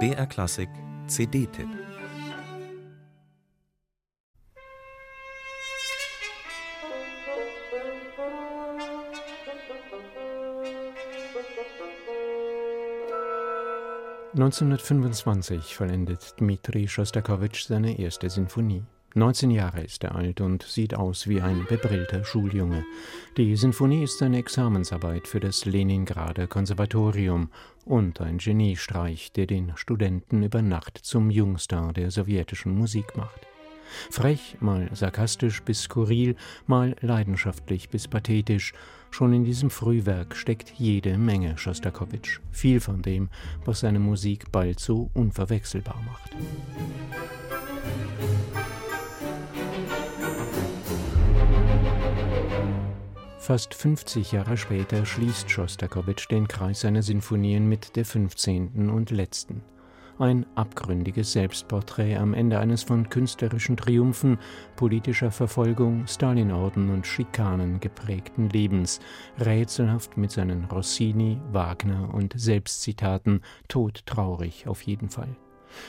BR Klassik CD-Tipp (1925) vollendet Dmitri Schostakowitsch seine erste Sinfonie. 19 Jahre ist er alt und sieht aus wie ein bebrillter Schuljunge. Die Sinfonie ist seine Examensarbeit für das Leningrader Konservatorium und ein Geniestreich, der den Studenten über Nacht zum Jungstar der sowjetischen Musik macht. Frech, mal sarkastisch bis skurril, mal leidenschaftlich bis pathetisch, schon in diesem Frühwerk steckt jede Menge Schostakowitsch, viel von dem, was seine Musik bald so unverwechselbar macht. Fast 50 Jahre später schließt Schostakowitsch den Kreis seiner Sinfonien mit der 15. und letzten. Ein abgründiges Selbstporträt am Ende eines von künstlerischen Triumphen, politischer Verfolgung, Stalinorden und Schikanen geprägten Lebens, rätselhaft mit seinen Rossini, Wagner und Selbstzitaten, todtraurig auf jeden Fall.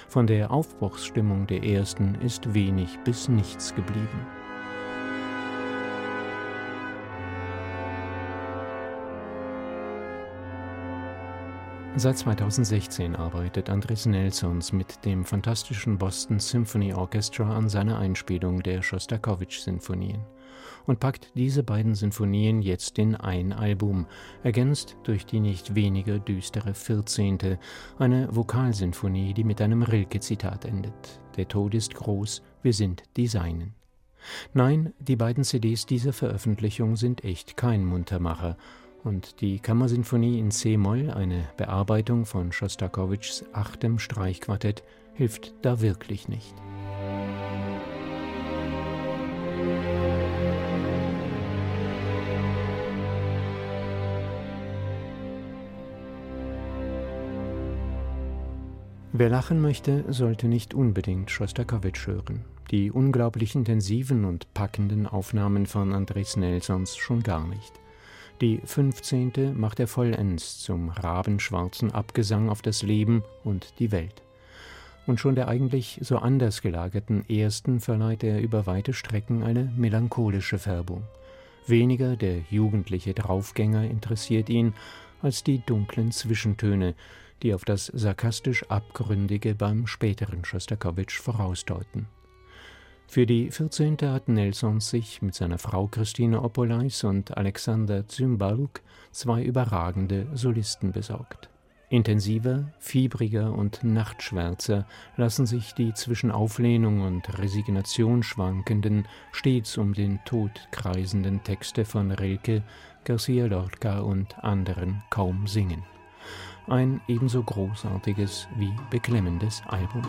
Von der Aufbruchsstimmung der ersten ist wenig bis nichts geblieben. Seit 2016 arbeitet Andres Nelsons mit dem fantastischen Boston Symphony Orchestra an seiner Einspielung der Schostakowitsch-Sinfonien und packt diese beiden Sinfonien jetzt in ein Album, ergänzt durch die nicht weniger düstere 14., eine Vokalsinfonie, die mit einem Rilke-Zitat endet: Der Tod ist groß, wir sind die Seinen. Nein, die beiden CDs dieser Veröffentlichung sind echt kein Muntermacher und die Kammersinfonie in c-Moll, eine Bearbeitung von Schostakowitschs achtem Streichquartett, hilft da wirklich nicht. Wer lachen möchte, sollte nicht unbedingt Schostakowitsch hören. Die unglaublich intensiven und packenden Aufnahmen von Andres Nelsons schon gar nicht. Die 15. macht er vollends zum rabenschwarzen Abgesang auf das Leben und die Welt. Und schon der eigentlich so anders gelagerten ersten verleiht er über weite Strecken eine melancholische Färbung. Weniger der jugendliche Draufgänger interessiert ihn, als die dunklen Zwischentöne, die auf das sarkastisch Abgründige beim späteren Schostakowitsch vorausdeuten. Für die 14. hat Nelson sich mit seiner Frau Christine Opolais und Alexander Zymbaluk zwei überragende Solisten besorgt. Intensiver, fiebriger und nachtschwärzer lassen sich die zwischen Auflehnung und Resignation schwankenden, stets um den Tod kreisenden Texte von Rilke, Garcia Lorca und anderen kaum singen. Ein ebenso großartiges wie beklemmendes Album.